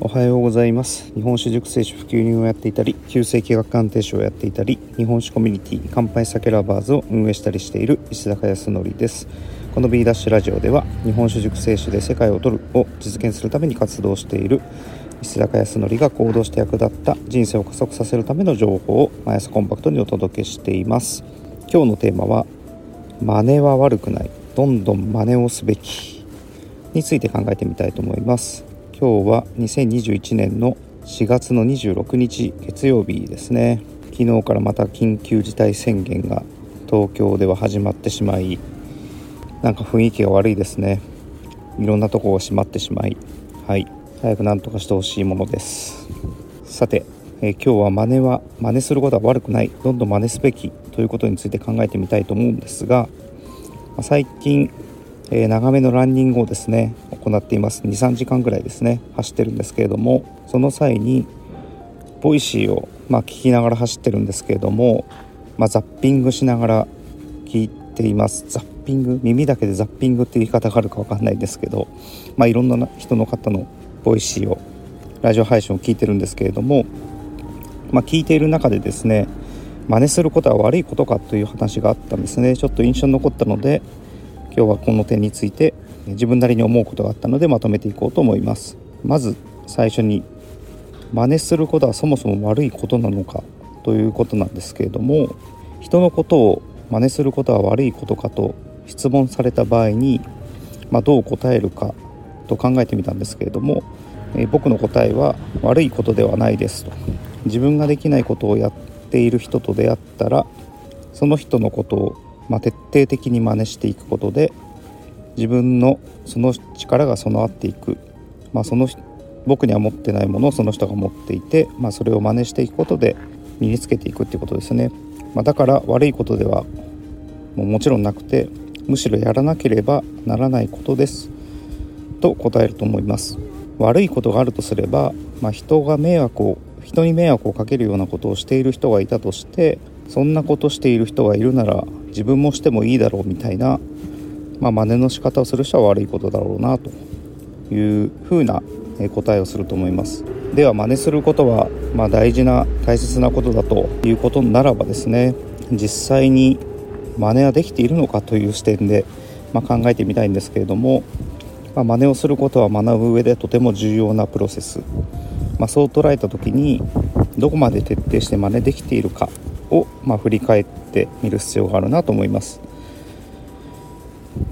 おはようございます。日本酒熟成酒普及人をやっていたり旧世紀学鑑定士をやっていたり日本酒コミュニティ乾杯酒ラバーズを運営したりしている石坂康則です。この B ダッシュラジオでは日本酒熟成酒で世界を取るを実現するために活動している石坂康則が行動して役立った人生を加速させるための情報を毎朝コンパクトにお届けしています。今日のテーマは真似は悪くない。どんどん真似をすべき。について考えてみたいと思います。今日は2021年の4月の26日月曜日ですね。昨日からまた緊急事態宣言が東京では始まってしまいなんか雰囲気が悪いですね。いろんなとこが閉まってしまいはい。早く何とかしてほしいものです。さて、えー、今日は真似は真似することは悪くない。どんどん真似すべきということについて考えてみたいと思うんですが最近えー、長めのランニングをですね行っています。2、3時間ぐらいですね走ってるんですけれどもその際にボイシーを、まあ、聞きながら走ってるんですけれども、まあ、ザッピングしながら聞いています。ザッピング？耳だけでザッピングっていう言い方があるか分かんないですけど、まあ、いろんな人の方のボイシーをラジオ配信を聞いてるんですけれども、まあ、聞いている中でですね真似することは悪いことかという話があったんですね。ちょっと印象に残ったので今日はこの点について自分なりに思うことがあったのでまとめていこうと思います。まず最初に真似することはそもそも悪いことなのかということなんですけれども人のことを真似することは悪いことかと質問された場合に、まあ、どう答えるかと考えてみたんですけれども、え、僕の答えは悪いことではないですと。自分ができないことをやっている人と出会ったらその人のことをまあ、徹底的に真似していくことで自分のその力が備わっていく、まあ、その僕には持ってないものをその人が持っていて、まあ、それを真似していくことで身につけていくっていうことですね、まあ、だから悪いことではももちろんなくてむしろやらなければならないことです。と答えると思います。悪いことがあるとすれば、まあ、人が迷惑を人に迷惑をかけるようなことをしている人がいたとしてそんなことしている人がいるなら自分もしてもいいだろうみたいな、まあ、真似の仕方をする人は悪いことだろうなと。いうふうな答えをすると思います。では真似することは、まあ、大事な大切なことだということならばですね実際に真似はできているのかという視点で、まあ、考えてみたいんですけれども、まあ、真似をすることは学ぶ上でとても重要なプロセス、まあ、そう捉えた時にどこまで徹底して真似できているかを、まあ、振り返ってみる必要があるなと思います。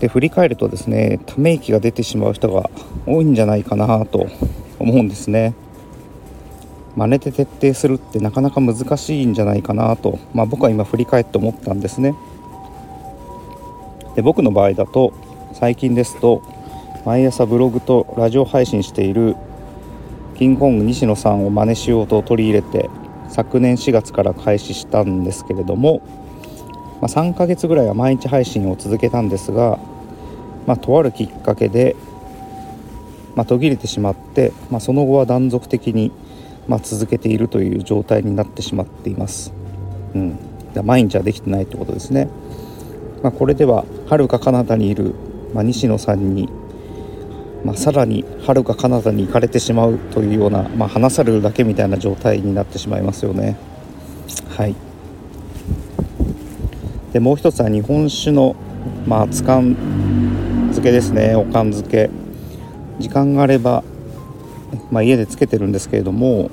で振り返るとですねため息が出てしまう人が多いんじゃないかなと思うんですね。真似て徹底するってなかなか難しいんじゃないかなと、まあ、僕は今振り返って思ったんですね。で僕の場合だと最近ですと毎朝ブログとラジオ配信しているキングコング西野さんを真似しようと取り入れて昨年4月から開始したんですけれども、まあ、3ヶ月ぐらいは毎日配信を続けたんですが、まあ、とあるきっかけで、まあ、途切れてしまって、まその後は断続的に、ま続けているという状態になってしまっています。うん、毎日はできてないってことですね。まこれでははるか彼方にいる、ま西野さんにまあ、さらにはるか彼方に行かれてしまうというような、まあ、話されるだけみたいな状態になってしまいますよね。はい。でもう一つは日本酒の、まあ、つかん漬けですね。おかん漬け。時間があれば、まあ、家でつけてるんですけれども、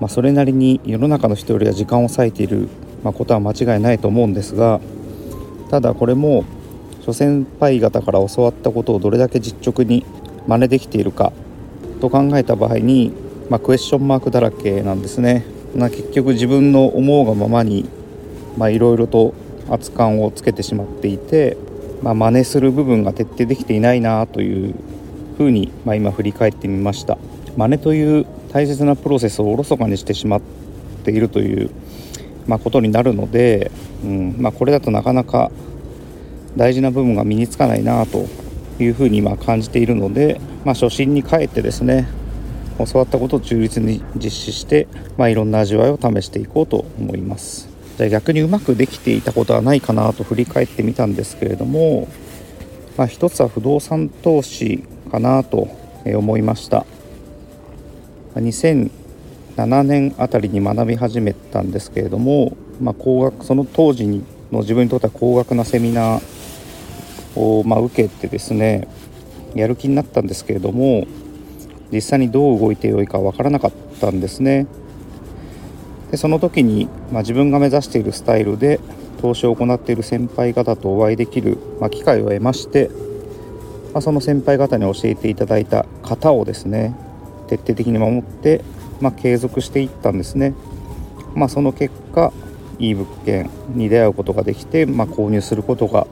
まあ、それなりに世の中の人よりは時間を割いている、まあ、ことは間違いないと思うんですがただこれも諸先輩方から教わったことをどれだけ実直に真似できているかと考えた場合に、まあ、クエスチョンマークだらけなんですね。ま、結局自分の思うがままにいろいろと圧感をつけてしまっていて、まあ、真似する部分が徹底できていないなというふうに、まあ、今振り返ってみました真似という大切なプロセスをおろそかにしてしまっているという、まあ、ことになるので、うんまあ、これだとなかなか大事な部分が身につかないなというふうに今感じているので、まあ、初心に帰ってですね教わったことを忠実に実施して、まあ、いろんな味わいを試していこうと思います。じゃあ逆にうまくできていたことはないかなと振り返ってみたんですけれども、まあ、一つは不動産投資かなと思いました。2007年あたりに学び始めたんですけれども、まあ、高額その当時の自分にとっては高額なセミナーを、まあ、受けてですねやる気になったんですけれども実際にどう動いてよいかわからなかったんですね。でその時に、まあ、自分が目指しているスタイルで投資を行っている先輩方とお会いできる、まあ、機会を得まして、まあ、その先輩方に教えていただいた型をですね徹底的に守って、ま、継続していったんですね、ま、その結果いい物件に出会うことができて、ま、購入することが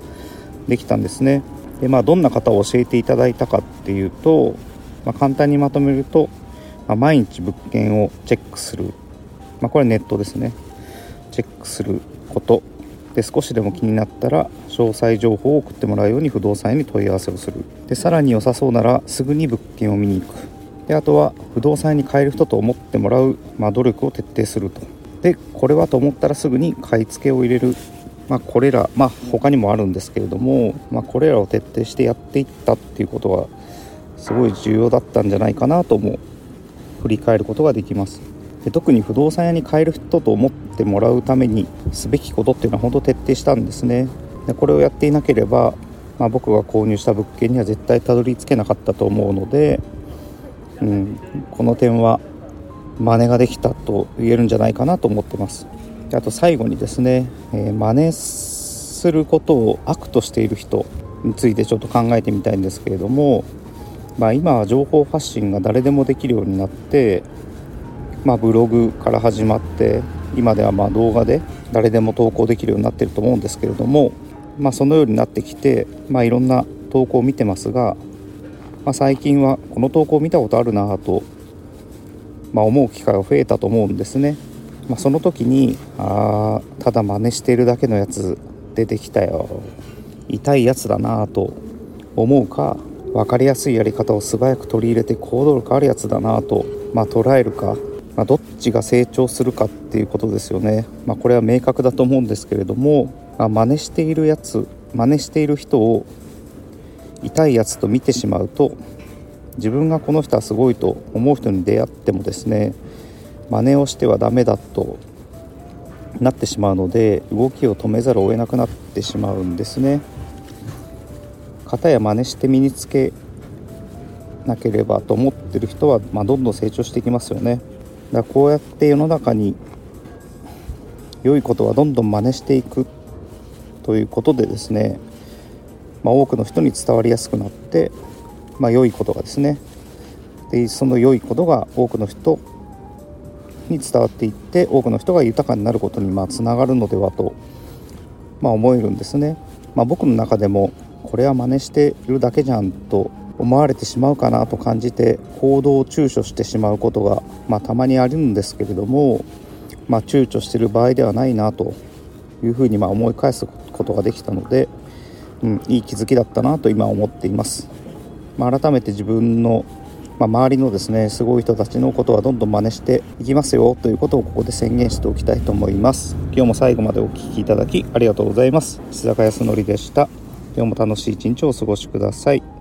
できたんですね。で、まあ、どんな方を教えていただいたかっていうと、まあ、簡単にまとめると、まあ、毎日物件をチェックする、まあ、これネットですね。チェックすること。で少しでも気になったら詳細情報を送ってもらうように不動産屋に問い合わせをする。でさらに良さそうならすぐに物件を見に行く。であとは不動産屋に買える人と思ってもらう、まあ、努力を徹底すると。でこれはと思ったらすぐに買い付けを入れる。まあ、これら、まあ、他にもあるんですけれども、まあ、これらを徹底してやっていったっていうことはすごい重要だったんじゃないかなとも振り返ることができます。で特に不動産屋に買える人と思ってもらうためにすべきことっていうのは本当徹底したんですね。でこれをやっていなければ、まあ、僕が購入した物件には絶対たどり着けなかったと思うので、うん、この点は真似ができたと言えるんじゃないかなと思ってます。あと最後にですね、えー、真似することを悪としている人についてちょっと考えてみたいんですけれども、まあ、今は情報発信が誰でもできるようになって、まあ、ブログから始まって今ではま動画で誰でも投稿できるようになってると思うんですけれども、まあ、そのようになってきて、まあ、いろんな投稿を見てますが、まあ、最近はこの投稿を見たことあるなと、ま、思う機会が増えたと思うんですね。まあ、その時にあただ真似しているだけのやつ出てきたよ。痛いやつだなと思うか分かりやすいやり方を素早く取り入れて行動力あるやつだなと、まあ、捉えるか、まあ、どっちが成長するかっていうことですよね、まあ、これは明確だと思うんですけれども、まあ、真似しているやつ真似している人を痛いやつと見てしまうと自分がこの人はすごいと思う人に出会ってもですね真似をしてはダメだとなってしまうので動きを止めざるを得なくなってしまうんですね。型や真似して身につけなければと思ってる人は、まあ、どんどん成長していきますよね。だからこうやって世の中に良いことはどんどん真似していくということでですね、まあ、多くの人に伝わりやすくなって、まあ、良いことがですねでその良いことが多くの人に伝わっていって多くの人が豊かになることにまあつながるのではと、まあ、思えるんですね。まあ、僕の中でもこれは真似しているだけじゃんと思われてしまうかなと感じて行動を躊躇してしまうことが、まあ、たまにあるんですけれども、まあ、躊躇してる場合ではないなというふうにま思い返すことができたので、うん、いい気づきだったなと今思っています。まあ、改めて自分のまあ、周りのですねすごい人たちのことはどんどん真似していきますよということをここで宣言しておきたいと思います。今日も最後までお聴きいただきありがとうございます。石坂康則でした。今日も楽しい一日をお過ごしください。